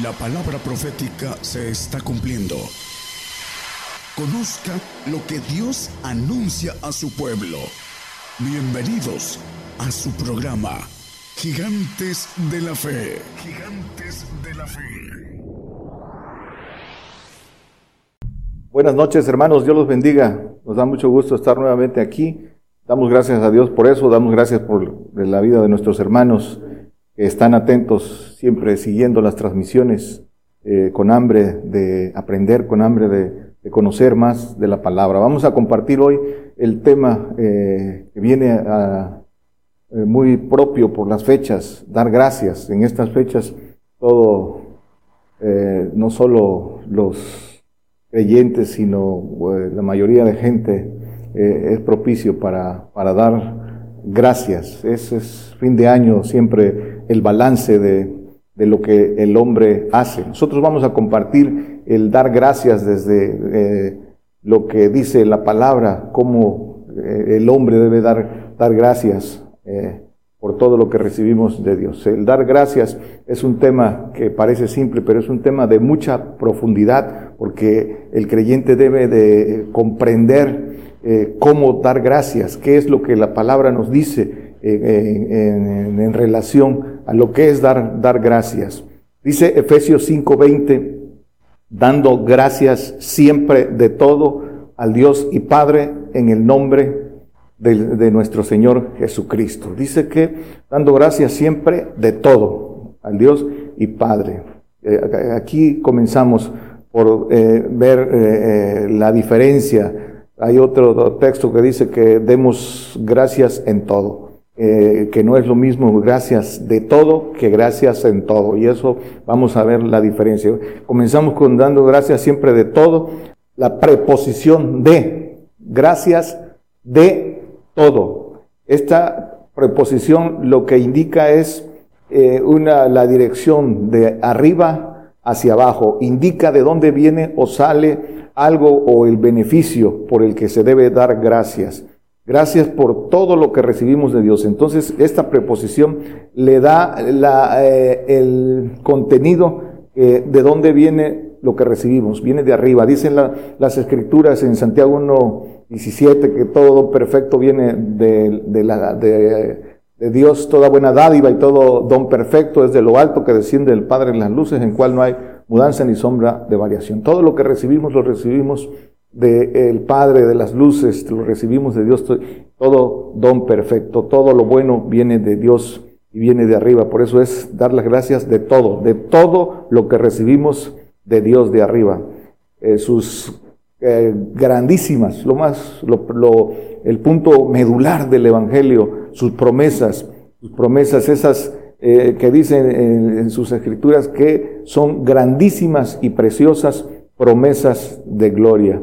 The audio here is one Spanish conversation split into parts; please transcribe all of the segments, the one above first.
La palabra profética se está cumpliendo. Conozca lo que Dios anuncia a su pueblo. Bienvenidos a su programa, Gigantes de la Fe. Gigantes de la Fe. Buenas noches hermanos, Dios los bendiga. Nos da mucho gusto estar nuevamente aquí. Damos gracias a Dios por eso, damos gracias por la vida de nuestros hermanos están atentos siempre siguiendo las transmisiones eh, con hambre de aprender, con hambre de, conocer más de la palabra. Vamos a compartir hoy el tema eh, que viene a, eh, muy propio por las fechas, dar gracias. En estas fechas todo, no solo los creyentes, sino la mayoría de gente es propicio para, para dar gracias. Ese es fin de año siempre el balance de, lo que el hombre hace. Nosotros vamos a compartir el dar gracias desde eh, lo que dice la palabra, cómo eh, el hombre debe dar, dar gracias eh, por todo lo que recibimos de Dios. El dar gracias es un tema que parece simple, pero es un tema de mucha profundidad, porque el creyente debe de comprender cómo dar gracias, qué es lo que la palabra nos dice en, relación a lo que es dar, dar gracias. Dice Efesios 5:20, dando gracias siempre de todo al Dios y Padre en el nombre de, nuestro Señor Jesucristo. Dice que dando gracias siempre de todo al Dios y Padre. Eh, aquí comenzamos por eh, ver eh, la diferencia. Hay otro texto que dice que demos gracias en todo. Eh, que no es lo mismo gracias de todo que gracias en todo. Y eso vamos a ver la diferencia. Comenzamos con dando gracias siempre de todo. La preposición de, gracias de todo. Esta preposición lo que indica es eh, una, la dirección de arriba hacia abajo. Indica de dónde viene o sale algo o el beneficio por el que se debe dar gracias. Gracias por todo lo que recibimos de Dios. Entonces, esta preposición le da eh, el contenido eh, de dónde viene lo que recibimos. Viene de arriba. Dicen las escrituras en Santiago 1.17 que todo perfecto viene de, la, de, Dios, toda buena dádiva y todo don perfecto es de lo alto que desciende del Padre en las luces, en cual no hay mudanza ni sombra de variación. Todo lo que recibimos lo recibimos del Padre de las luces, lo recibimos de Dios, todo don perfecto, todo lo bueno viene de Dios y viene de arriba. Por eso es dar las gracias de todo, de todo lo que recibimos de Dios de arriba. Eh, sus eh, grandísimas, lo más, lo, el punto medular del Evangelio, sus promesas, sus promesas esas eh, que dicen en sus escrituras que son grandísimas y preciosas promesas de gloria.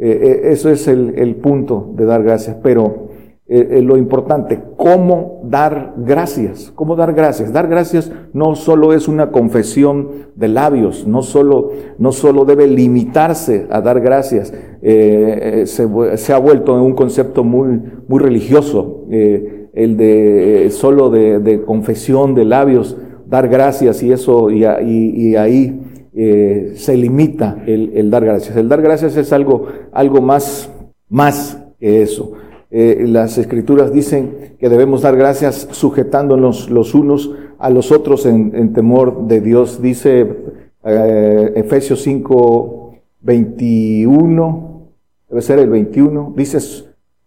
Eh, eh, eso es el, punto de dar gracias, pero eh, lo importante, ¿cómo dar gracias? ¿Cómo dar gracias? Dar gracias no solo es una confesión de labios, no solo, no solo debe limitarse a dar gracias, se, ha vuelto un concepto muy, muy religioso, el de solo de, confesión de labios, dar gracias y eso, y ahí eh, se limita el, dar gracias. El dar gracias es algo, algo más, más que eso. Eh, las escrituras dicen que debemos dar gracias sujetándonos los unos a los otros en, temor de Dios. Dice eh, Efesios 5, 21, debe ser el 21, dice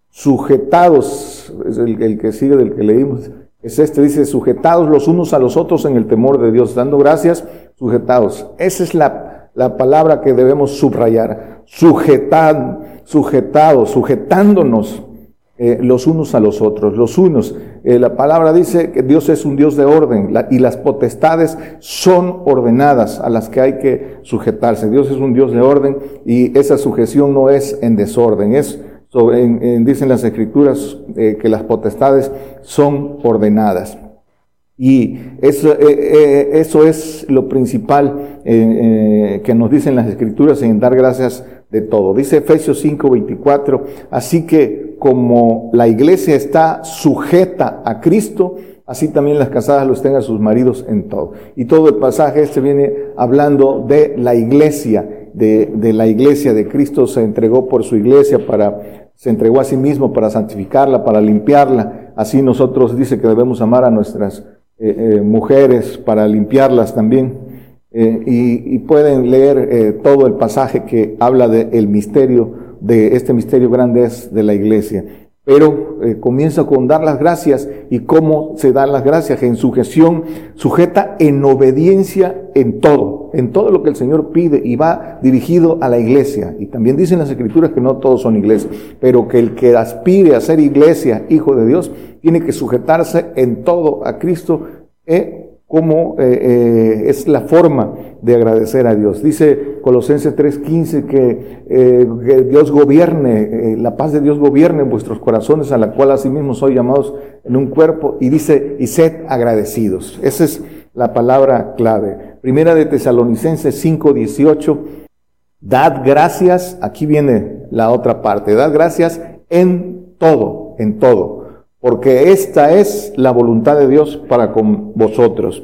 sujetados, es el, el que sigue del que leímos, es este, dice, sujetados los unos a los otros en el temor de Dios, dando gracias, sujetados. Esa es la, la palabra que debemos subrayar. Sujetar, sujetados, sujetándonos eh, los unos a los otros, los unos. Eh, la palabra dice que Dios es un Dios de orden y las potestades son ordenadas a las que hay que sujetarse. Dios es un Dios de orden y esa sujeción no es en desorden, es dicen las escrituras eh, que las potestades son ordenadas. Y eso, eh, eh, eso es lo principal que nos dicen las escrituras en dar gracias de todo. Dice Efesios 5, 24, así que como la iglesia está sujeta a Cristo, así también las casadas los tengan sus maridos en todo. Y todo el pasaje este viene hablando de la iglesia, de, la iglesia de Cristo se entregó por su iglesia para, se entregó a sí mismo para santificarla, para limpiarla. Así nosotros dice que debemos amar a nuestras eh, eh, mujeres para limpiarlas también. Eh, y, y, pueden leer todo el pasaje que habla del misterio, de este misterio grande es de la iglesia. Pero eh, comienza con dar las gracias y cómo se dan las gracias en sujeción, sujeta en obediencia en todo, en todo lo que el Señor pide y va dirigido a la iglesia. Y también dicen las escrituras que no todos son iglesias, pero que el que aspire a ser iglesia, hijo de Dios, tiene que sujetarse en todo a Cristo. Eh, cómo eh, eh, es la forma de agradecer a Dios. Dice Colosenses 3:15 que, eh, que, Dios gobierne, la paz de Dios gobierne en vuestros corazones, a la cual asimismo sois llamados en un cuerpo, y dice, y sed agradecidos. Esa es la palabra clave. Primera de Tesalonicenses 5:18, dad gracias, aquí viene la otra parte, dad gracias en todo, en todo porque esta es la voluntad de Dios para con vosotros.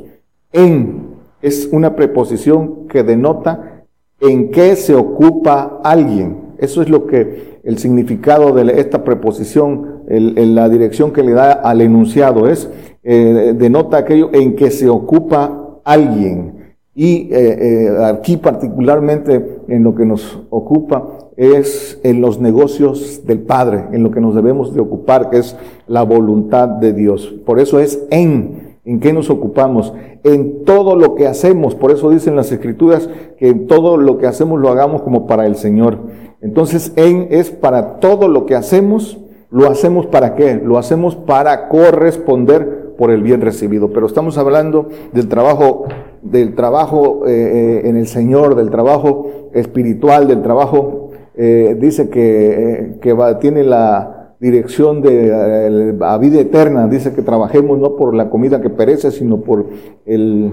En es una preposición que denota en qué se ocupa alguien. Eso es lo que el significado de esta preposición, la dirección que le da al enunciado es, eh, denota aquello en que se ocupa alguien. Y eh, eh, aquí particularmente en lo que nos ocupa es en los negocios del Padre, en lo que nos debemos de ocupar, que es la voluntad de Dios. Por eso es en, en qué nos ocupamos, en todo lo que hacemos. Por eso dicen las escrituras que en todo lo que hacemos lo hagamos como para el Señor. Entonces en es para todo lo que hacemos, lo hacemos para qué? Lo hacemos para corresponder por el bien recibido. Pero estamos hablando del trabajo, del trabajo eh, eh, en el Señor, del trabajo espiritual, del trabajo eh, dice que, que va, tiene la dirección de la vida eterna, dice que trabajemos no por la comida que perece, sino por el,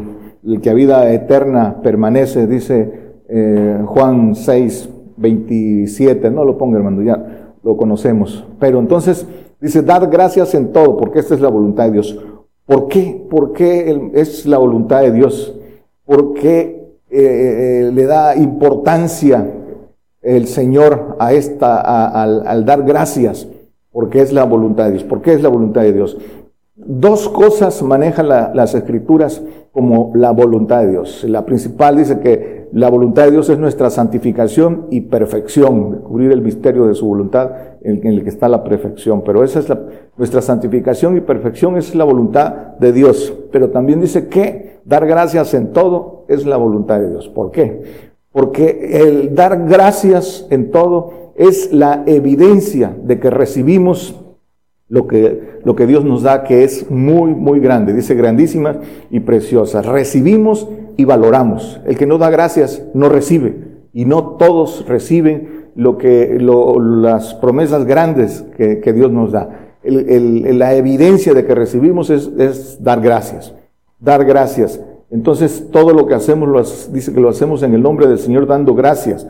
que a vida eterna permanece, dice eh, Juan 6, 27, no lo ponga hermano, ya lo conocemos. Pero entonces dice, dar gracias en todo, porque esta es la voluntad de Dios. ¿Por qué? ¿Por qué es la voluntad de Dios? ¿Por qué eh, le da importancia el Señor a esta, al, dar gracias, porque es la voluntad de Dios. ¿Por qué es la voluntad de Dios? Dos cosas manejan las escrituras como la voluntad de Dios. La principal dice que la voluntad de Dios es nuestra santificación y perfección, descubrir el misterio de su voluntad en, el que está la perfección. Pero esa es la, nuestra santificación y perfección es la voluntad de Dios. Pero también dice que dar gracias en todo es la voluntad de Dios. ¿Por qué? Porque el dar gracias en todo es la evidencia de que recibimos lo que, lo que Dios nos da, que es muy, muy grande, dice grandísima y preciosa. Recibimos y valoramos. El que no da gracias no recibe, y no todos reciben lo que, las promesas grandes que, Dios nos da. la evidencia de que recibimos es, es dar gracias, dar gracias. Entonces todo lo que hacemos, lo, dice que lo hacemos en el nombre del Señor dando gracias.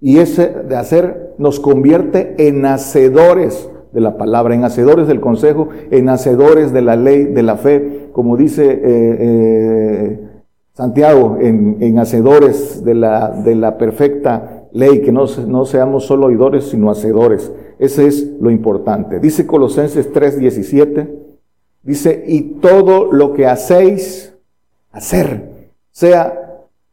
Y ese de hacer nos convierte en hacedores de la palabra, en hacedores del consejo, en hacedores de la ley, de la fe, como dice eh, eh, Santiago, en, hacedores de la, de la perfecta ley, que no, no seamos solo oidores, sino hacedores. Ese es lo importante. Dice Colosenses 3:17, dice, y todo lo que hacéis, hacer, sea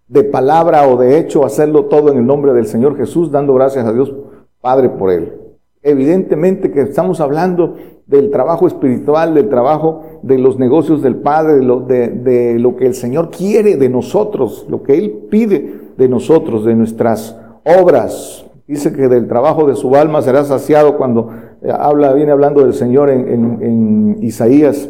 de palabra o de hecho, hacerlo todo en el nombre del Señor Jesús, dando gracias a Dios Padre por él. Evidentemente que estamos hablando del trabajo espiritual, del trabajo de los negocios del Padre, de lo, que el Señor quiere de nosotros, lo que Él pide de nosotros, de nuestras obras. Dice que del trabajo de su alma será saciado cuando eh, habla, viene hablando del Señor en Isaías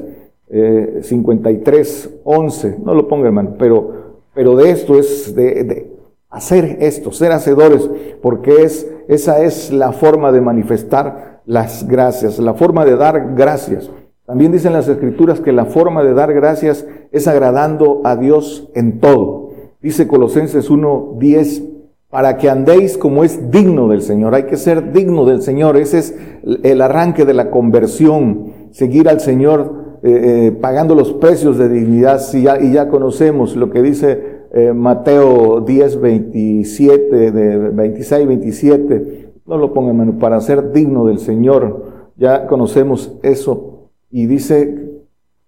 53, eh, 11, no lo ponga hermano, pero, pero de esto es de, hacer esto, ser hacedores, porque es, esa es la forma de manifestar las gracias, la forma de dar gracias. También dicen las escrituras que la forma de dar gracias es agradando a Dios en todo. Dice Colosenses 1, 10, para que andéis como es digno del Señor. Hay que ser digno del Señor. Ese es el arranque de la conversión. Seguir al Señor eh, pagando los precios de dignidad y ya, conocemos lo que dice Mateo 10, 27, de 26, 27. No lo pongan, hermano, para ser digno del Señor. Ya conocemos eso. Y dice,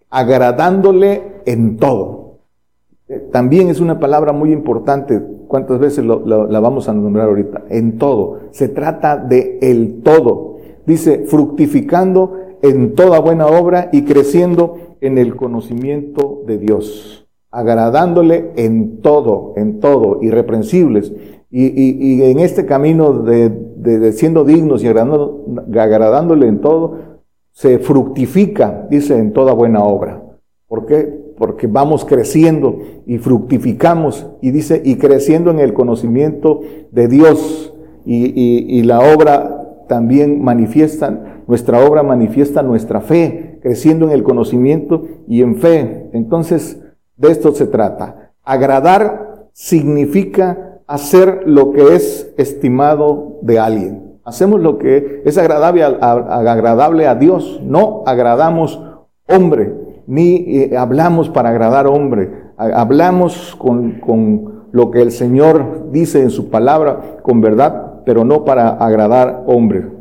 agradándole en todo. También es una palabra muy importante. ¿Cuántas veces la vamos a nombrar ahorita? En todo. Se trata de el todo. Dice, fructificando en toda buena obra y creciendo en el conocimiento de Dios, agradándole en todo, en todo, irreprensibles. Y, en este camino de, siendo dignos y agradándole en todo, se fructifica, dice, en toda buena obra. ¿Por qué? Porque vamos creciendo y fructificamos, y dice, y creciendo en el conocimiento de Dios. Y, y la obra también manifiestan, nuestra obra manifiesta nuestra fe, creciendo en el conocimiento y en fe. Entonces, de esto se trata. Agradar significa hacer lo que es estimado de alguien. Hacemos lo que es agradable a, agradable a Dios, no agradamos hombre, ni eh, hablamos para agradar hombre, hablamos con, con lo que el Señor dice en su palabra, con verdad, pero no para agradar hombre.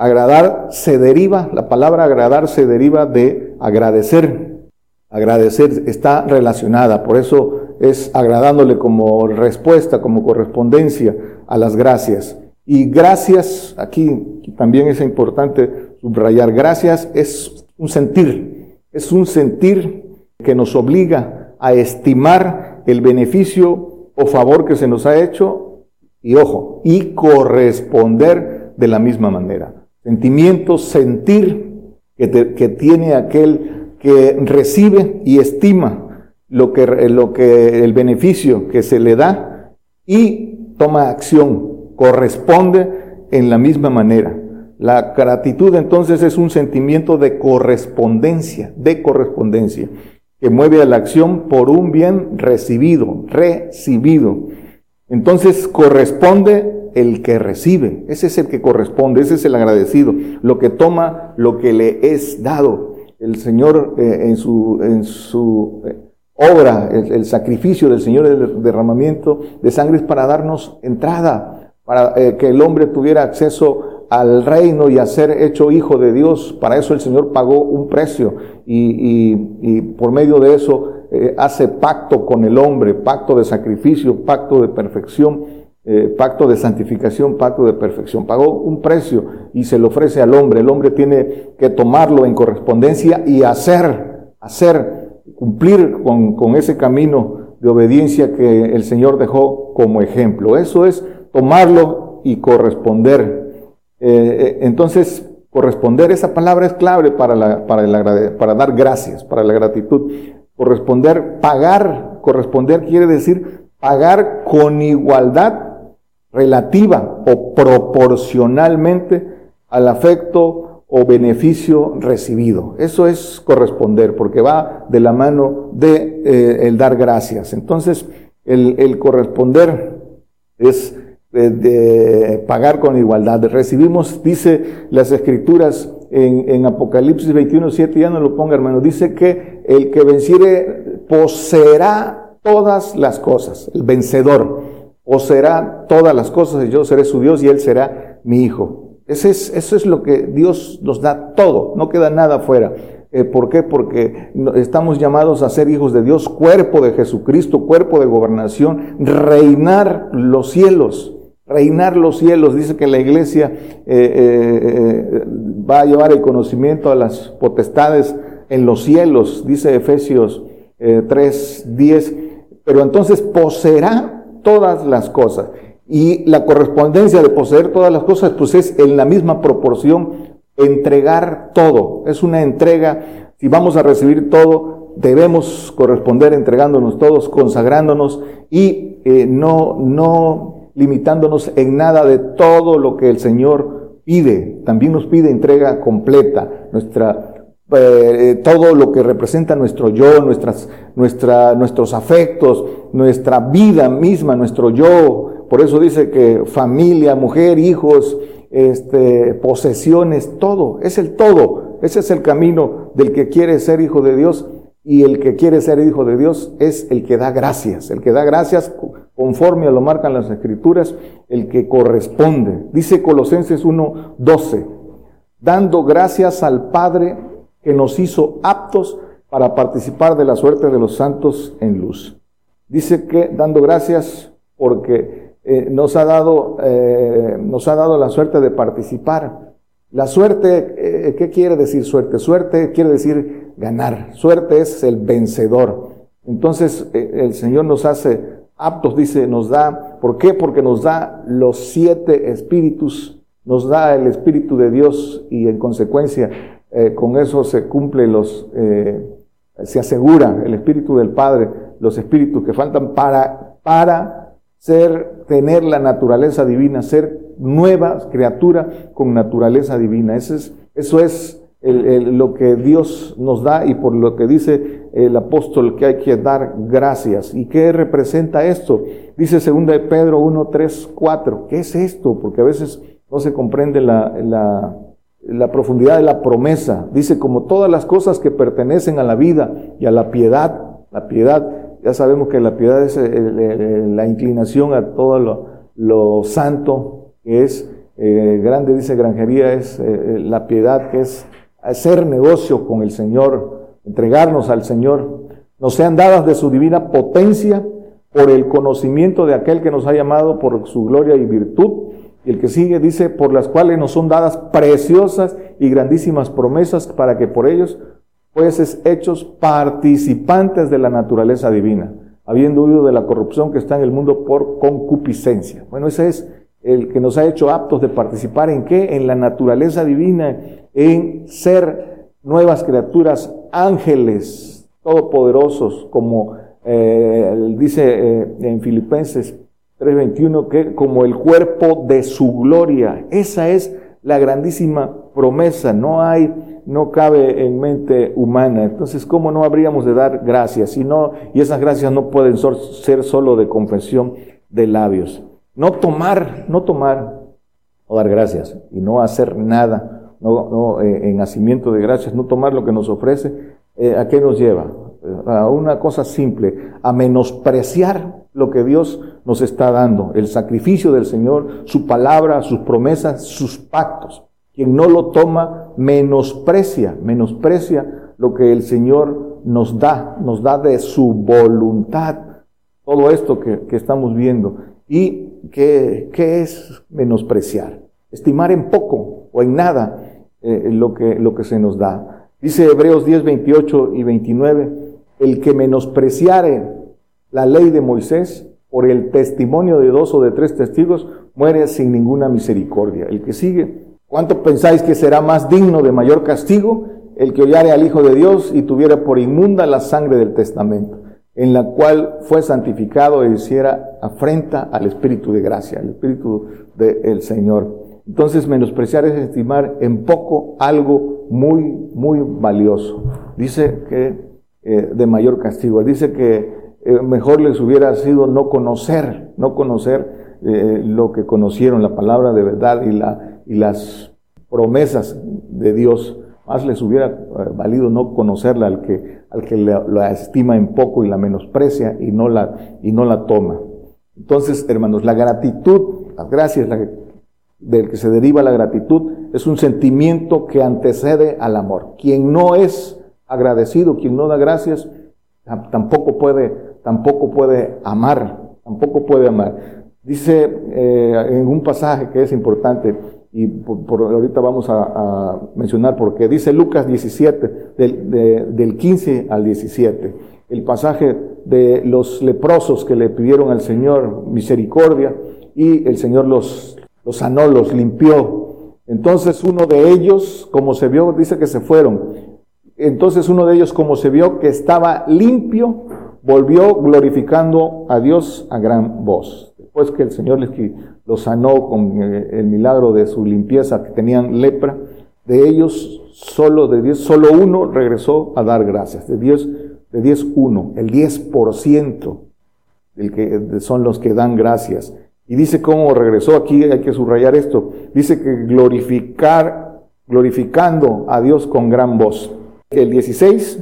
Agradar se deriva, la palabra agradar se deriva de agradecer. Agradecer está relacionada, por eso es agradándole como respuesta, como correspondencia a las gracias. Y gracias, aquí también es importante subrayar, gracias es un sentir, es un sentir que nos obliga a estimar el beneficio o favor que se nos ha hecho y ojo, y corresponder de la misma manera. Sentimiento, sentir que, que tiene aquel que recibe y estima lo que, lo que, el beneficio que se le da y toma acción, corresponde en la misma manera. La gratitud entonces es un sentimiento de correspondencia, de correspondencia, que mueve a la acción por un bien recibido, recibido. Entonces corresponde el que recibe, ese es el que corresponde, ese es el agradecido, lo que toma lo que le es dado. El Señor eh, en su, en su eh, obra, el, sacrificio del Señor, el derramamiento de sangre es para darnos entrada, para eh, que el hombre tuviera acceso al reino y a ser hecho hijo de Dios. Para eso el Señor pagó un precio y, y por medio de eso eh, hace pacto con el hombre, pacto de sacrificio, pacto de perfección, eh, pacto de santificación, pacto de perfección. Pagó un precio y se lo ofrece al hombre. El hombre tiene que tomarlo en correspondencia y hacer, hacer, cumplir con, con ese camino de obediencia que el Señor dejó como ejemplo. Eso es tomarlo y corresponder. Eh, entonces, corresponder, esa palabra es clave para, la, para, para dar gracias, para la gratitud. Corresponder, pagar, corresponder quiere decir pagar con igualdad relativa o proporcionalmente al afecto o beneficio recibido. Eso es corresponder, porque va de la mano de eh, el dar gracias. Entonces, el, corresponder es eh, pagar con igualdad. Recibimos, dice las escrituras, en, Apocalipsis 21, 7, ya no lo ponga hermano, dice que el que venciere poseerá todas las cosas, el vencedor poseerá todas las cosas y yo seré su Dios y él será mi hijo. Ese es, eso es lo que Dios nos da todo, no queda nada fuera. Eh, ¿Por qué? Porque estamos llamados a ser hijos de Dios, cuerpo de Jesucristo, cuerpo de gobernación, reinar los cielos reinar los cielos. Dice que la iglesia eh, eh, eh, va a llevar el conocimiento a las potestades en los cielos, dice Efesios 3, 10. Pero entonces poseerá todas las cosas. Y la correspondencia de poseer todas las cosas, pues es en la misma proporción entregar todo. Es una entrega. Si vamos a recibir todo, debemos corresponder entregándonos todos, consagrándonos y no, no limitándonos en nada de todo lo que el Señor pide. También nos pide entrega completa, nuestra, eh, todo lo que representa nuestro yo, nuestras, nuestra, nuestros afectos, nuestra vida misma, nuestro yo. Por eso dice que familia, mujer, hijos, este, posesiones, todo, es el todo. Ese es el camino del que quiere ser hijo de Dios y el que quiere ser hijo de Dios es el que da gracias, el que da gracias conforme a lo marcan las escrituras, el que corresponde. Dice Colosenses 1:12, dando gracias al Padre que nos hizo aptos para participar de la suerte de los santos en luz. Dice que dando gracias porque eh, nos, ha dado, eh, nos ha dado la suerte de participar. La suerte, eh, ¿qué quiere decir suerte? Suerte quiere decir ganar. Suerte es el vencedor. Entonces el Señor nos hace aptos, dice, nos da, ¿por qué? Porque nos da los siete espíritus, nos da el Espíritu de Dios y en consecuencia con eso se cumple los, se asegura el Espíritu del Padre, los espíritus que faltan para, para ser, tener la naturaleza divina, ser nueva criatura con naturaleza divina. Eso es, eso es lo que Dios nos da y por lo que dice el apóstol que hay que dar gracias. ¿Y qué representa esto? Dice 2 de Pedro 1, 3, 4. ¿Qué es esto? Porque a veces no se comprende la, la profundidad de la promesa. Dice, como todas las cosas que pertenecen a la vida y a la piedad, la piedad, ya sabemos que la piedad es eh, la inclinación a todo lo, santo, que es eh, grande, dice granjería, es eh, la piedad, que es hacer negocio con el Señor, entregarnos al Señor. Nos sean dadas de su divina potencia por el conocimiento de aquel que nos ha llamado por su gloria y virtud y el que sigue dice, por las cuales nos son dadas preciosas y grandísimas promesas para que por ellos fueses hechos participantes de la naturaleza divina, habiendo huido de la corrupción que está en el mundo por concupiscencia. Bueno, ese es el que nos ha hecho aptos de participar en qué? En la naturaleza divina, en ser nuevas criaturas, ángeles todopoderosos, como eh, dice eh, en Filipenses 3.21, que como el cuerpo de su gloria. Esa es la grandísima promesa. No hay, no cabe en mente humana. Entonces, ¿cómo no habríamos de dar gracias? Y, no, y esas gracias no pueden ser solo de confesión de labios. No tomar, no tomar o dar gracias y no hacer nada no, no eh, en nacimiento de gracias, no tomar lo que nos ofrece, eh, ¿a qué nos lleva? A una cosa simple, a menospreciar lo que Dios nos está dando, el sacrificio del Señor, su palabra, sus promesas, sus pactos. Quien no lo toma menosprecia, menosprecia lo que el Señor nos da, nos da de su voluntad. Todo esto que, estamos viendo. ¿Y qué, es menospreciar? Estimar en poco o en nada eh, lo, que, lo que se nos da. Dice Hebreos 10, 28 y 29, el que menospreciare la ley de Moisés, por el testimonio de dos o de tres testigos, muere sin ninguna misericordia. El que sigue, ¿cuánto pensáis que será más digno de mayor castigo el que hollare al Hijo de Dios y tuviera por inmunda la sangre del testamento, en la cual fue santificado e hiciera afrenta al Espíritu de gracia, al Espíritu del Señor? Entonces, menospreciar es estimar en poco algo muy, muy valioso. Dice que eh, de mayor castigo. Dice que eh, mejor les hubiera sido no conocer, no conocer eh, lo que conocieron, la palabra de verdad y, la, y las promesas de Dios. Más les hubiera valido no conocerla al que, al que la, estima en poco y la menosprecia y no la, y no la toma. Entonces, hermanos, la gratitud, las gracias del que se deriva la gratitud, es un sentimiento que antecede al amor. Quien no es agradecido, quien no da gracias, tampoco puede tampoco puede amar, tampoco puede amar. Dice eh, en un pasaje que es importante, y por, ahorita vamos a, mencionar porque dice Lucas 17, del, del 15 al 17, el pasaje de los leprosos que le pidieron al Señor misericordia y el Señor los, los sanó, los limpió. Entonces uno de ellos, como se vio, dice que se fueron. Entonces uno de ellos, como se vio que estaba limpio, volvió glorificando a Dios a gran voz. Después que el Señor les lo sanó con eh, el milagro de su limpieza, que tenían lepra, de ellos solo de diez, solo uno regresó a dar gracias. De diez, de diez uno, el 10% del que son los que dan gracias. Y dice cómo regresó aquí, hay que subrayar esto. Dice que glorificar glorificando a Dios con gran voz. El 16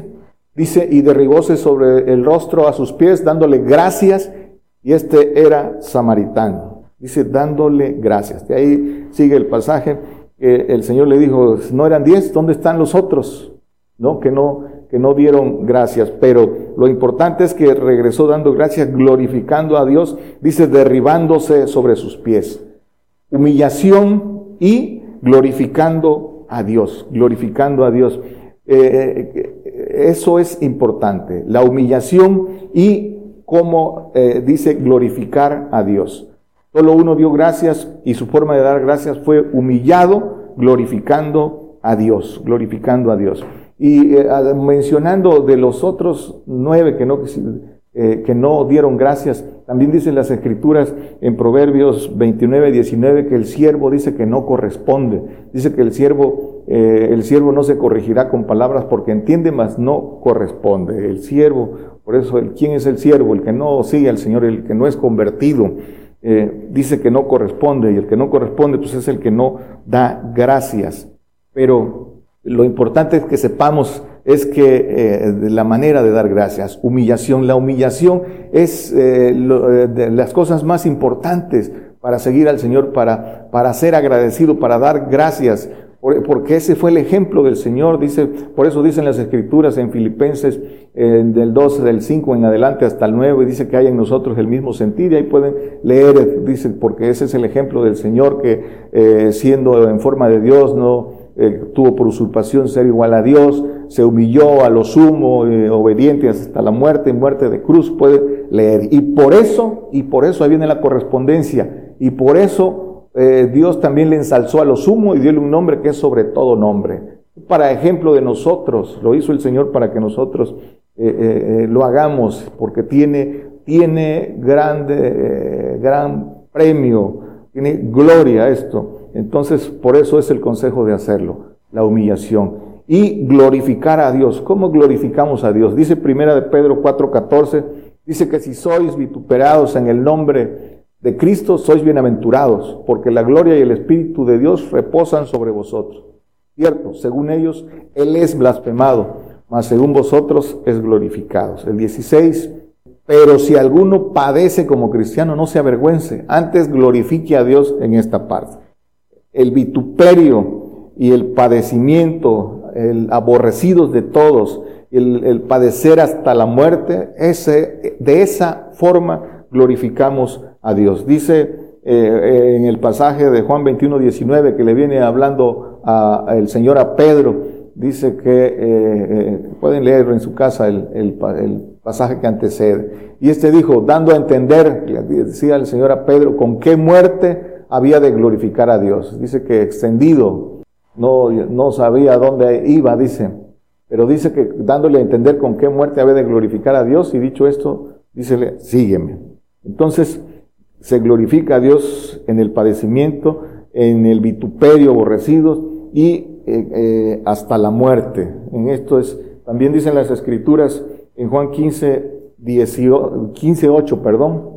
dice, y derribóse sobre el rostro a sus pies, dándole gracias, y este era samaritano. Dice, dándole gracias. De ahí sigue el pasaje, el Señor le dijo, no eran diez, ¿dónde están los otros? ¿No? Que no, no dieron gracias, pero lo importante es que regresó dando gracias, glorificando a Dios, dice, derribándose sobre sus pies. Humillación y glorificando a Dios, glorificando a Dios. Eh, eh, eso es importante, la humillación y, como eh, dice, glorificar a Dios. Solo uno dio gracias y su forma de dar gracias fue humillado, glorificando a Dios, glorificando a Dios. Y mencionando de los otros nueve que no, que no dieron gracias, también dicen las escrituras en Proverbios 29, 19 que el siervo dice que no corresponde. Dice que el siervo, eh, el siervo no se corregirá con palabras porque entiende, mas no corresponde. El siervo, por eso, ¿quién es el siervo? El que no sigue al Señor, el que no es convertido. Eh, dice que no corresponde y el que no corresponde pues es el que no da gracias. Pero lo importante es que sepamos es que eh, la manera de dar gracias, humillación, la humillación es eh, eh, de las cosas más importantes para seguir al Señor, para, para ser agradecido, para dar gracias, porque ese fue el ejemplo del Señor, dice, por eso dicen las escrituras en Filipenses del 12, del 5 en adelante hasta el 9, dice que hay en nosotros el mismo sentir, y ahí pueden leer, dice, porque ese es el ejemplo del Señor que siendo en forma de Dios no tuvo por usurpación ser igual a Dios, se humilló a lo sumo, eh, obediente hasta la muerte, muerte de cruz, puede leer. Y por eso, y por eso ahí viene la correspondencia, y por eso eh, Dios también le ensalzó a lo sumo y dio un nombre que es sobre todo nombre. Para ejemplo de nosotros, lo hizo el Señor para que nosotros eh, lo hagamos, porque tiene, tiene grande, gran premio, tiene gloria esto. Entonces, por eso es el consejo de hacerlo, la humillación y glorificar a Dios. ¿Cómo glorificamos a Dios? Dice primera de Pedro 4:14, dice que si sois vituperados en el nombre de Cristo, sois bienaventurados, porque la gloria y el Espíritu de Dios reposan sobre vosotros. Cierto, según ellos, Él es blasfemado, mas según vosotros es glorificado. El 16, pero si alguno padece como cristiano, no se avergüence, antes glorifique a Dios en esta parte. El vituperio y el padecimiento el aborrecidos de todos, el, padecer hasta la muerte, ese, de esa forma glorificamos a Dios. Dice eh, en el pasaje de Juan 21, 19, que le viene hablando a, el Señor a Pedro, dice que, eh, eh, pueden leerlo en su casa el, el, pasaje que antecede. Y este dijo, dando a entender, decía el Señor a Pedro, con qué muerte había de glorificar a Dios. Dice que extendido no, no sabía dónde iba, dice, pero dice que dándole a entender con qué muerte había de glorificar a Dios, y dicho esto, dícele, sígueme. Entonces, se glorifica a Dios en el padecimiento, en el vituperio aborrecido y eh, eh, hasta la muerte. En esto es, también dicen las escrituras en Juan 15, 15 8, perdón,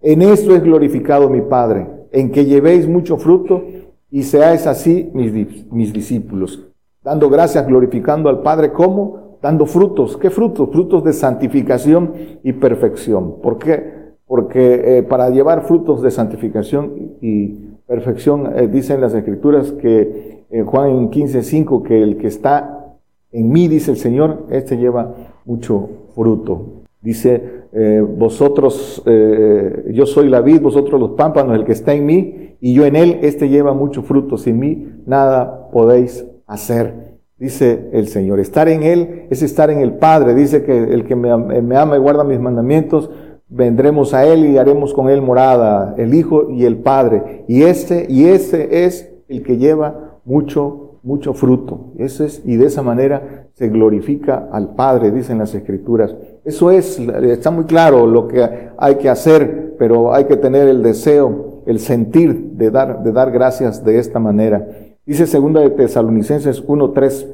en esto es glorificado mi Padre, en que llevéis mucho fruto y seáis así mis, mis discípulos, dando gracias, glorificando al Padre, ¿cómo? Dando frutos. ¿Qué frutos? Frutos de santificación y perfección. ¿Por qué? Porque eh, para llevar frutos de santificación y perfección, eh, dicen las escrituras que en Juan 15, 5, que el que está en mí, dice el Señor, este lleva mucho fruto. Dice, eh, vosotros, yo soy la vid, vosotros los pámpanos, el que está en mí, y yo en él, este lleva mucho fruto. Sin mí nada podéis hacer, dice el Señor. Estar en él es estar en el Padre. Dice que el que me, ama y guarda mis mandamientos, vendremos a él y haremos con él morada, el Hijo y el Padre. Y este, y ese es el que lleva mucho, mucho fruto. Eso es, y de esa manera se glorifica al Padre, dicen las Escrituras. Eso es, está muy claro lo que hay que hacer, pero hay que tener el deseo el sentir de dar, de dar gracias de esta manera. Dice segunda de Tesalonicenses 1.3,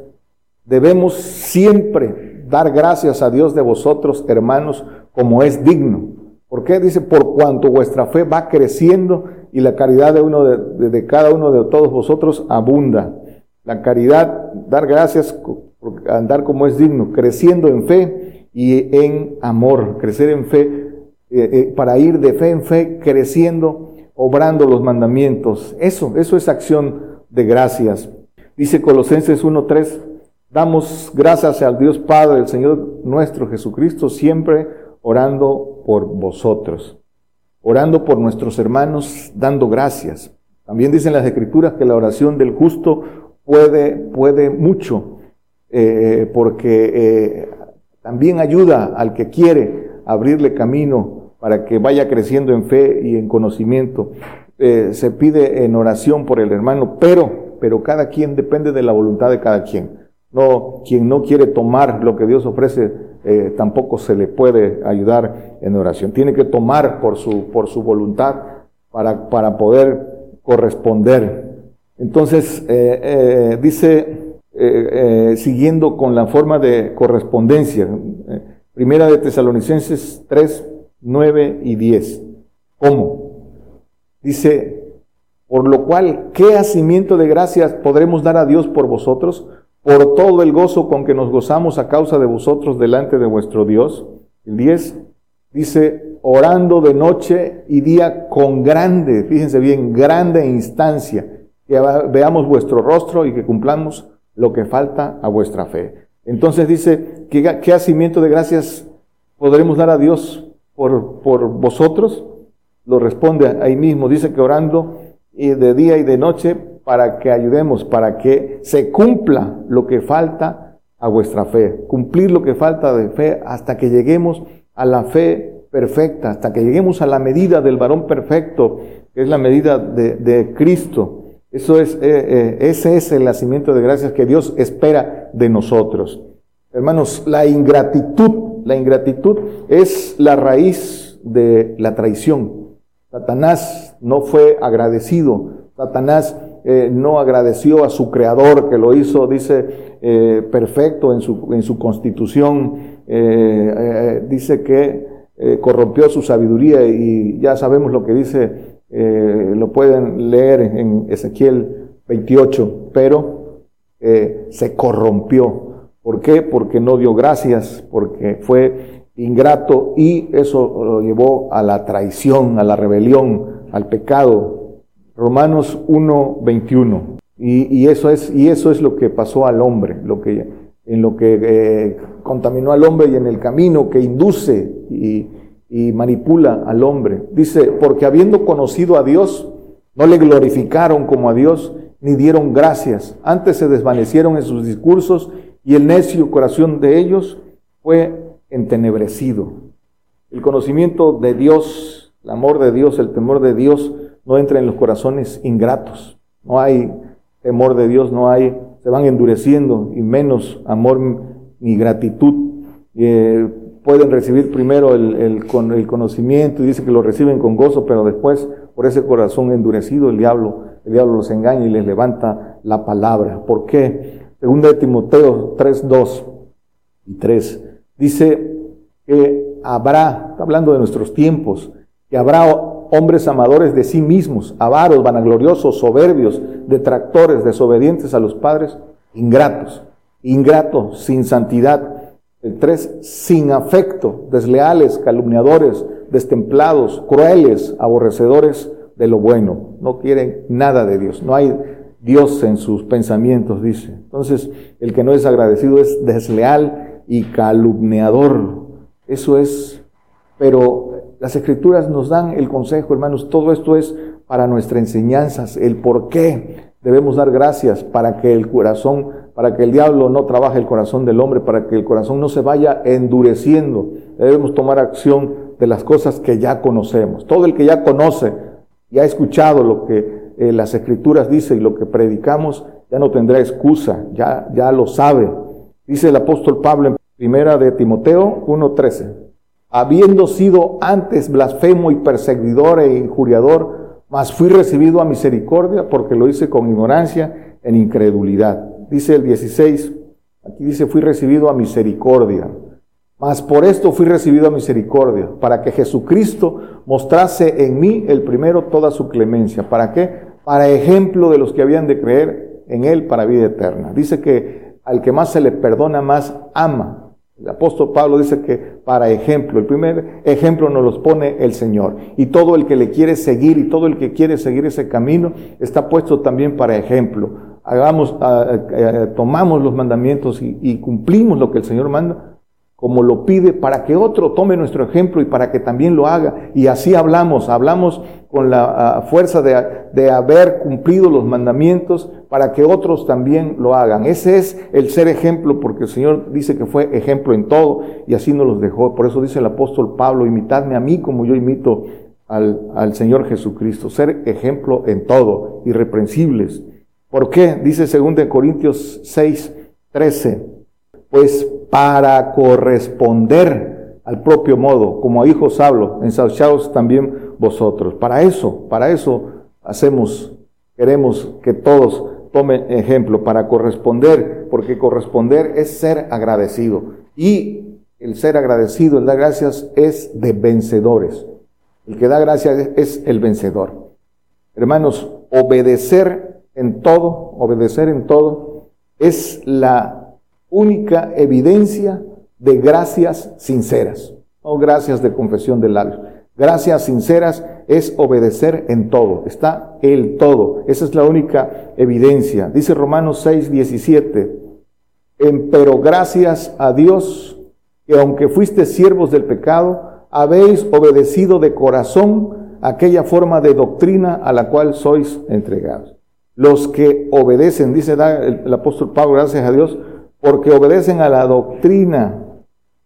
debemos siempre dar gracias a Dios de vosotros, hermanos, como es digno. ¿Por qué? Dice, por cuanto vuestra fe va creciendo y la caridad de uno de, de cada uno de todos vosotros abunda. La caridad, dar gracias andar como es digno, creciendo en fe y en amor, crecer en fe, eh, eh, para ir de fe en fe, creciendo, obrando los mandamientos. Eso, eso es acción de gracias. Dice Colosenses 1.3, damos gracias al Dios Padre, el Señor nuestro Jesucristo, siempre orando por vosotros, orando por nuestros hermanos, dando gracias. También dicen las escrituras que la oración del justo puede, puede mucho, eh, porque eh, también ayuda al que quiere abrirle camino para que vaya creciendo en fe y en conocimiento. Eh, se pide en oración por el hermano, pero, pero cada quien depende de la voluntad de cada quien. No, quien no quiere tomar lo que Dios ofrece, eh, tampoco se le puede ayudar en oración. Tiene que tomar por su, por su voluntad para, para poder corresponder. Entonces, eh, eh, dice, siguiendo con la forma de correspondencia, primera de Tesalonicenses 3, 9 y 10. ¿Cómo? Dice, por lo cual, ¿qué hacimiento de gracias podremos dar a Dios por vosotros? por todo el gozo con que nos gozamos a causa de vosotros delante de vuestro Dios. El 10 dice, orando de noche y día con grande, fíjense bien, grande instancia, que veamos vuestro rostro y que cumplamos lo que falta a vuestra fe. Entonces dice, ¿qué, hacimiento de gracias podremos dar a Dios por, por vosotros? Lo responde ahí mismo, dice que orando y de día y de noche para que ayudemos, para que se cumpla lo que falta a vuestra fe, cumplir lo que falta de fe hasta que lleguemos a la fe perfecta, hasta que lleguemos a la medida del varón perfecto, que es la medida de, Cristo. Eso es, eh, eh, ese es el nacimiento de gracias que Dios espera de nosotros. Hermanos, la ingratitud, la ingratitud es la raíz de la traición. Satanás no fue agradecido. Satanás eh, no agradeció a su creador que lo hizo, dice, perfecto en su, en su constitución, dice que corrompió su sabiduría y ya sabemos lo que dice, lo pueden leer en Ezequiel 28, pero se corrompió. ¿Por qué? Porque no dio gracias, porque fue ingrato y eso lo llevó a la traición, a la rebelión, al pecado, Romanos 1, 21. Y, eso es, y eso es lo que pasó al hombre, lo que, en lo que eh, contaminó al hombre y en el camino que induce y, y manipula al hombre. Dice, porque habiendo conocido a Dios, no le glorificaron como a Dios, ni dieron gracias. Antes se desvanecieron en sus discursos y el necio corazón de ellos fue entenebrecido. El conocimiento de Dios, el amor de Dios, el temor de Dios, no entra en los corazones ingratos. No hay temor de Dios, no hay, se van endureciendo y menos amor ni gratitud. Eh, pueden recibir primero el, con el conocimiento y dice que lo reciben con gozo, pero después por ese corazón endurecido el diablo, el diablo los engaña y les levanta la palabra. ¿Por qué? Segunda de Timoteo 3, 2 y 3 dice que habrá, está hablando de nuestros tiempos, que habrá hombres amadores de sí mismos, avaros, vanagloriosos, soberbios, detractores, desobedientes a los padres, ingratos, ingratos, sin santidad. El tres, sin afecto, desleales, calumniadores, destemplados, crueles, aborrecedores de lo bueno. No quieren nada de Dios. No hay Dios en sus pensamientos, dice. Entonces, el que no es agradecido es desleal y calumniador. Eso es, pero las escrituras nos dan el consejo, hermanos, todo esto es para nuestras enseñanzas, el por qué debemos dar gracias para que el corazón, para que el diablo no trabaje el corazón del hombre, para que el corazón no se vaya endureciendo. Debemos tomar acción de las cosas que ya conocemos. Todo el que ya conoce y ha escuchado lo que eh, las escrituras dicen y lo que predicamos, ya no tendrá excusa, ya, ya lo sabe. Dice el apóstol Pablo en primera de Timoteo 1.13 habiendo sido antes blasfemo y perseguidor e injuriador, mas fui recibido a misericordia porque lo hice con ignorancia en incredulidad. Dice el 16, aquí dice fui recibido a misericordia. Mas por esto fui recibido a misericordia, para que Jesucristo mostrase en mí el primero toda su clemencia. ¿Para qué? Para ejemplo de los que habían de creer en Él para vida eterna. Dice que al que más se le perdona, más ama. El apóstol Pablo dice que para ejemplo, el primer ejemplo nos los pone el Señor. Y todo el que le quiere seguir y todo el que quiere seguir ese camino está puesto también para ejemplo. Hagamos, tomamos los mandamientos y cumplimos lo que el Señor manda como lo pide, para que otro tome nuestro ejemplo y para que también lo haga. Y así hablamos, hablamos con la ah, fuerza de, haber cumplido los mandamientos para que otros también lo hagan. Ese es el ser ejemplo, porque el Señor dice que fue ejemplo en todo y así nos los dejó. Por eso dice el apóstol Pablo, imitadme a mí como yo imito al, al Señor Jesucristo. Ser ejemplo en todo, irreprensibles. ¿Por qué? Dice 2 Corintios 6, 13. Pues para corresponder al propio modo, como a hijos hablo, ensalzados también vosotros. Para eso, para eso hacemos, queremos que todos tomen ejemplo, para corresponder, porque corresponder es ser agradecido. Y el ser agradecido, el dar gracias, es de vencedores. El que da gracias es el vencedor. Hermanos, obedecer en todo, obedecer en todo, es la única evidencia de gracias sinceras, no gracias de confesión de labios. Gracias sinceras es obedecer en todo, está el todo, esa es la única evidencia. Dice Romanos 6, 17, pero gracias a Dios que aunque fuiste siervos del pecado, habéis obedecido de corazón aquella forma de doctrina a la cual sois entregados. Los que obedecen, dice el apóstol Pablo, gracias a Dios, porque obedecen a la doctrina.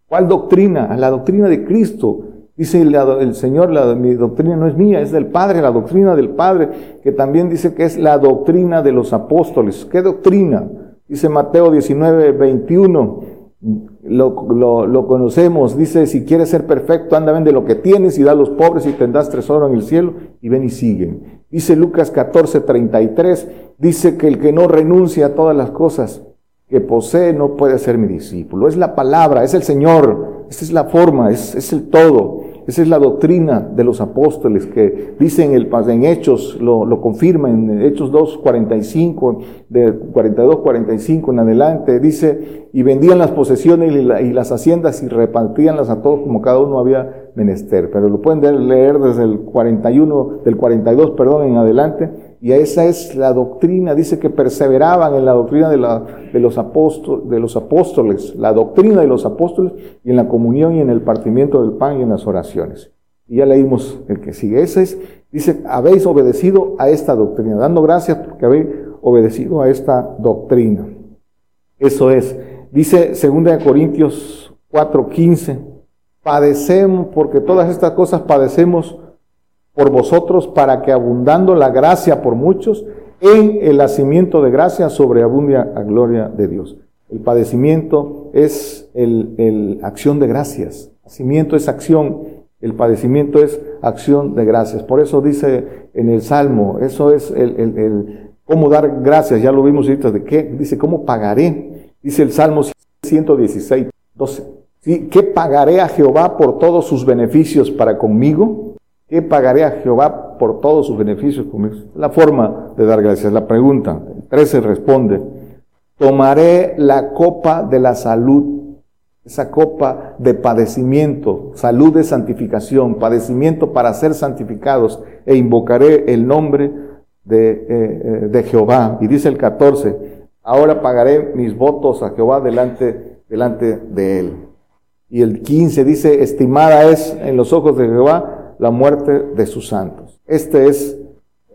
¿Cuál doctrina? A la doctrina de Cristo. Dice el, Señor, la, mi doctrina no es mía, es del Padre, la doctrina del Padre, que también dice que es la doctrina de los apóstoles. ¿Qué doctrina? Dice Mateo 19, 21. Lo, conocemos, dice, si quieres ser perfecto, anda, vende lo que tienes y da a los pobres y tendrás tesoro en el cielo y ven y siguen. Dice Lucas 14, 33, dice que el que no renuncia a todas las cosas que posee no puede ser mi discípulo. Es la palabra, es el Señor, esa es la forma, es, es el todo. Esa es la doctrina de los apóstoles que dicen el, en Hechos, lo, lo confirma en Hechos 2, 45, de 42, 45 en adelante, dice, y vendían las posesiones y, y las haciendas y repartíanlas a todos como cada uno había menester. Pero lo pueden leer desde el 41, del 42, perdón, en adelante y esa es la doctrina, dice que perseveraban en la doctrina de, la, de, los apóstoles, de los apóstoles, la doctrina de los apóstoles y en la comunión y en el partimiento del pan y en las oraciones. Y ya leímos el que sigue. Ese es, dice, habéis obedecido a esta doctrina, dando gracias porque habéis obedecido a esta doctrina. Eso es. Dice 2 Corintios 4:15, padecemos, porque todas estas cosas padecemos por vosotros para que abundando la gracia por muchos, en el nacimiento de gracia sobreabunde a gloria de Dios. El padecimiento es el, acción de gracias. Nacimiento es acción, el padecimiento es acción de gracias. Por eso dice en el Salmo, eso es el, el, cómo dar gracias, ya lo vimos ahorita, de qué, dice, ¿cómo pagaré? Dice el Salmo 116, 12. ¿Qué pagaré a Jehová por todos sus beneficios para conmigo? ¿Qué pagaré a Jehová por todos sus beneficios conmigo? La forma de dar gracias. La pregunta. 13 responde, tomaré la copa de la salud, esa copa de padecimiento, salud de santificación, padecimiento para ser santificados, e invocaré el nombre de, eh, eh, de Jehová. Y dice el 14, ahora pagaré mis votos a Jehová delante, delante de él. Y el 15 dice, estimada es en los ojos de Jehová la muerte de sus santos. Esta es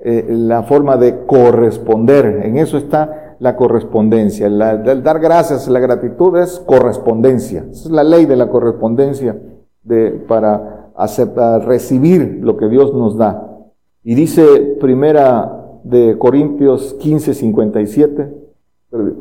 eh, la forma de corresponder. En eso está la correspondencia. el dar gracias, la gratitud es correspondencia. Esa es la ley de la correspondencia de, para aceptar, recibir lo que Dios nos da. Y dice primera de Corintios 15, 57,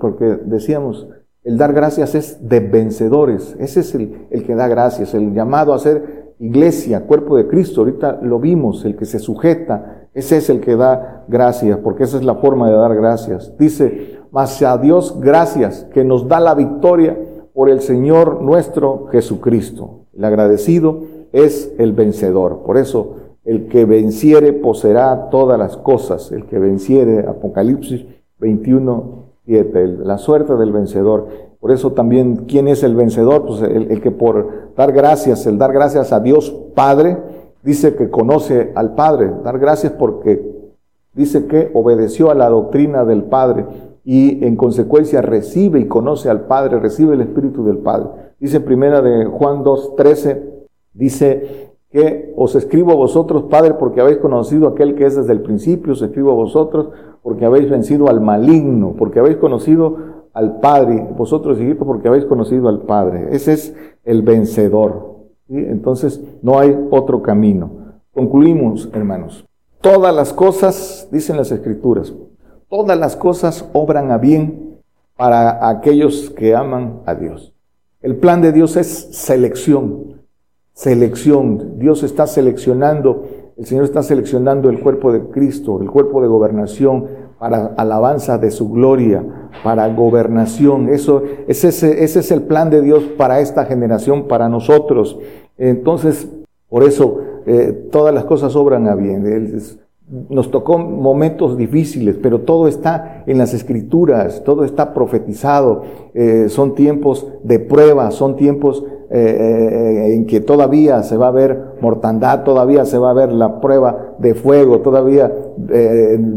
porque decíamos, el dar gracias es de vencedores. Ese es el, el que da gracias, el llamado a ser iglesia, cuerpo de Cristo, ahorita lo vimos, el que se sujeta, ese es el que da gracias, porque esa es la forma de dar gracias. Dice, mas a Dios gracias que nos da la victoria por el Señor nuestro Jesucristo. El agradecido es el vencedor. Por eso, el que venciere poseerá todas las cosas. El que venciere, Apocalipsis 21, 7, la suerte del vencedor. Por eso también, ¿quién es el vencedor? Pues el, que por dar gracias, el dar gracias a Dios Padre, dice que conoce al Padre. Dar gracias porque dice que obedeció a la doctrina del Padre y en consecuencia recibe y conoce al Padre, recibe el Espíritu del Padre. Dice primera de Juan 2, 13, dice que os escribo a vosotros, Padre, porque habéis conocido aquel que es desde el principio, os escribo a vosotros, porque habéis vencido al maligno, porque habéis conocido al Padre, vosotros hijitos, porque habéis conocido al Padre. Ese es el vencedor. Entonces, no hay otro camino. Concluimos, hermanos. Todas las cosas, dicen las Escrituras, todas las cosas obran a bien para aquellos que aman a Dios. El plan de Dios es selección, selección. Dios está seleccionando, el Señor está seleccionando el cuerpo de Cristo, el cuerpo de gobernación para alabanza de su gloria, para gobernación. Eso, ese, ese es el plan de Dios para esta generación, para nosotros. Entonces, por eso eh, todas las cosas obran a bien. Nos tocó momentos difíciles, pero todo está en las escrituras, todo está profetizado. Eh, son tiempos de prueba, son tiempos eh, eh, en que todavía se va a ver mortandad, todavía se va a ver la prueba de fuego, todavía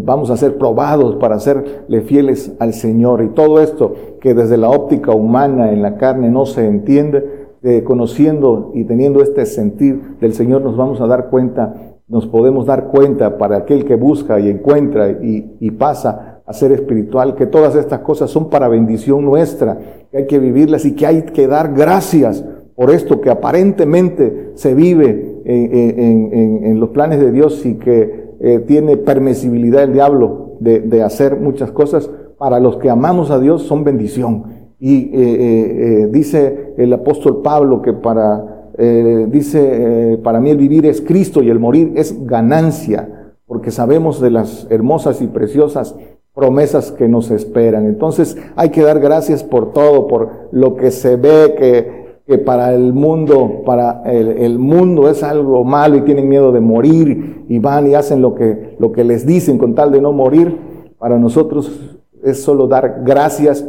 vamos a ser probados para serle fieles al Señor. Y todo esto que desde la óptica humana en la carne no se entiende, conociendo y teniendo este sentir del Señor, nos vamos a dar cuenta nos podemos dar cuenta para aquel que busca y encuentra y, pasa a ser espiritual, que todas estas cosas son para bendición nuestra, que hay que vivirlas y que hay que dar gracias por esto que aparentemente se vive en, los planes de Dios y que eh, tiene permisibilidad el diablo de, hacer muchas cosas, para los que amamos a Dios son bendición. Y eh, eh, dice el apóstol Pablo que para eh, dice, eh, para mí el vivir es Cristo y el morir es ganancia, porque sabemos de las hermosas y preciosas promesas que nos esperan. Entonces hay que dar gracias por todo, por lo que se ve que, que para el mundo, para el, el, mundo es algo malo y tienen miedo de morir y van y hacen lo que, lo que les dicen con tal de no morir. Para nosotros es solo dar gracias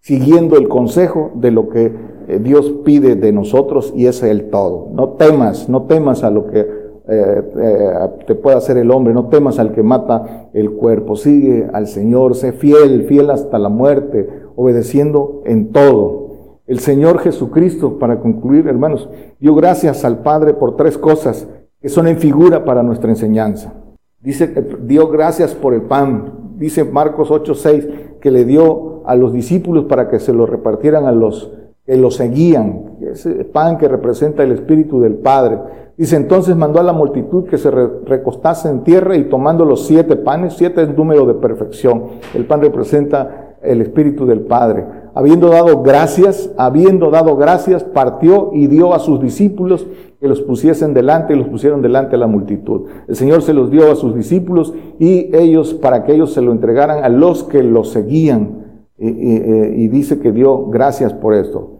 siguiendo el consejo de lo que eh, Dios pide de nosotros y es el todo. No temas, no temas a lo que eh, eh, te pueda hacer el hombre, no temas al que mata el cuerpo. Sigue al Señor, sé fiel, fiel hasta la muerte, obedeciendo en todo. El Señor Jesucristo, para concluir, hermanos, dio gracias al Padre por tres cosas que son en figura para nuestra enseñanza. Dice, dio gracias por el pan. Dice Marcos 8:6 que le dio a los discípulos para que se lo repartieran a los que lo seguían, ese pan que representa el Espíritu del Padre. Dice, entonces mandó a la multitud que se recostase en tierra y tomando los siete panes, siete es número de perfección, el pan representa el Espíritu del Padre. Habiendo dado gracias, habiendo dado gracias, partió y dio a sus discípulos que los pusiesen delante y los pusieron delante a la multitud. El Señor se los dio a sus discípulos y ellos, para que ellos se lo entregaran a los que lo seguían. Y, y dice que dio gracias por esto.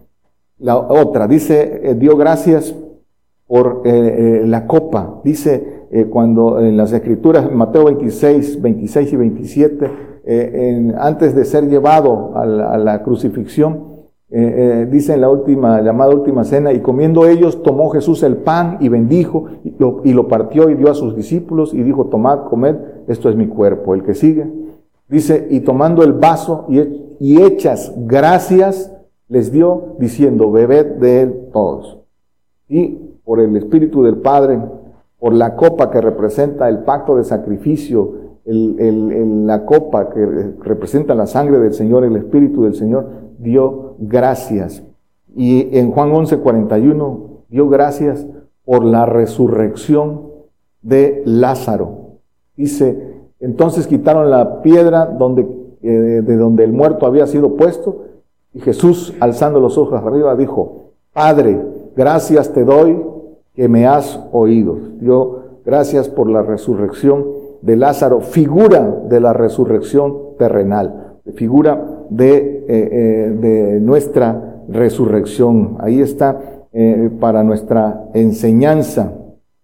La otra, dice, eh, dio gracias por eh, eh, la copa. Dice cuando en las escrituras, Mateo 26, 26 y 27, antes de ser llevado a la, crucifixión, dice en la última, llamada última cena, y comiendo ellos, tomó Jesús el pan y bendijo, y lo, partió y dio a sus discípulos, y dijo, tomad, comed, esto es mi cuerpo. El que sigue, dice, y tomando el vaso y, y hechas gracias, les dio diciendo, bebed de él todos. Y por el Espíritu del Padre, por la copa que representa el pacto de sacrificio, la copa que representa la sangre del Señor, el Espíritu del Señor, dio gracias. Y en Juan 11, 41, dio gracias por la resurrección de Lázaro. Dice, entonces quitaron la piedra donde, eh, de donde el muerto había sido puesto y Jesús, alzando los ojos arriba, dijo, Padre, gracias te doy que me has oído. Dio gracias por la resurrección de Lázaro, figura de la resurrección terrenal, figura de, eh, eh, de nuestra resurrección. Ahí está eh, para nuestra enseñanza.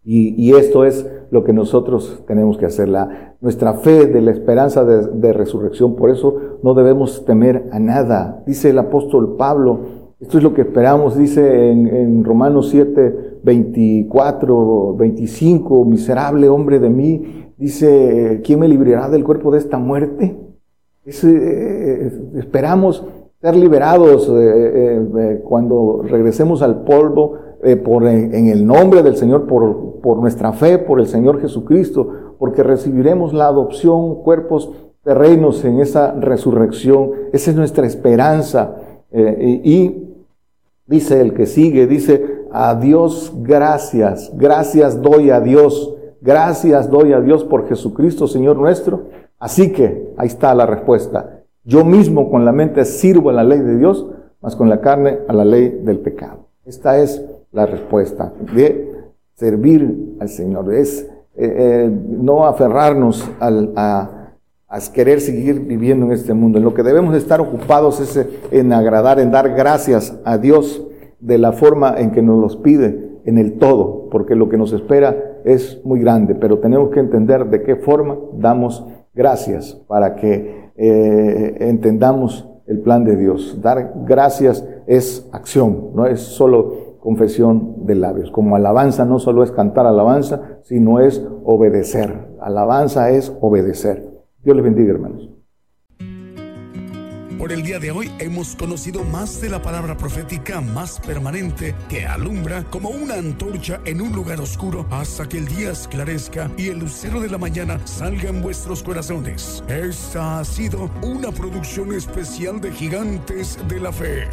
Y esto es lo que nosotros tenemos que hacer, la, nuestra fe de la esperanza de, resurrección. Por eso no debemos temer a nada. Dice el apóstol Pablo, esto es lo que esperamos, dice en, Romanos 7, 24, 25, miserable hombre de mí, dice, ¿quién me librará del cuerpo de esta muerte? Eh, esperamos ser liberados eh, eh, cuando regresemos al polvo por, en el nombre del Señor, por, por nuestra fe, por el Señor Jesucristo, porque recibiremos la adopción, cuerpos de reinos en esa resurrección. Esa es nuestra esperanza. y dice el que sigue, dice, a Dios gracias, gracias doy a Dios, gracias doy a Dios por Jesucristo, Señor nuestro. Así que ahí está la respuesta. Yo mismo con la mente sirvo a la ley de Dios, más con la carne a la ley del pecado. Esta es la respuesta de servir al Señor. Es eh, eh, no aferrarnos al, a, querer seguir viviendo en este mundo. En lo que debemos estar ocupados es en agradar, en dar gracias a Dios de la forma en que nos los pide, en el todo, porque lo que nos espera es muy grande, pero tenemos que entender de qué forma damos gracias para que eh, entendamos el plan de Dios. Dar gracias es acción, no es solo confesión de labios. Como alabanza no solo es cantar alabanza, sino es obedecer. Alabanza es obedecer. Dios les bendiga, hermanos. Por el día de hoy hemos conocido más de la palabra profética más permanente que alumbra como una antorcha en un lugar oscuro hasta que el día esclarezca y el lucero de la mañana salga en vuestros corazones. Esta ha sido una producción especial de Gigantes de la Fe.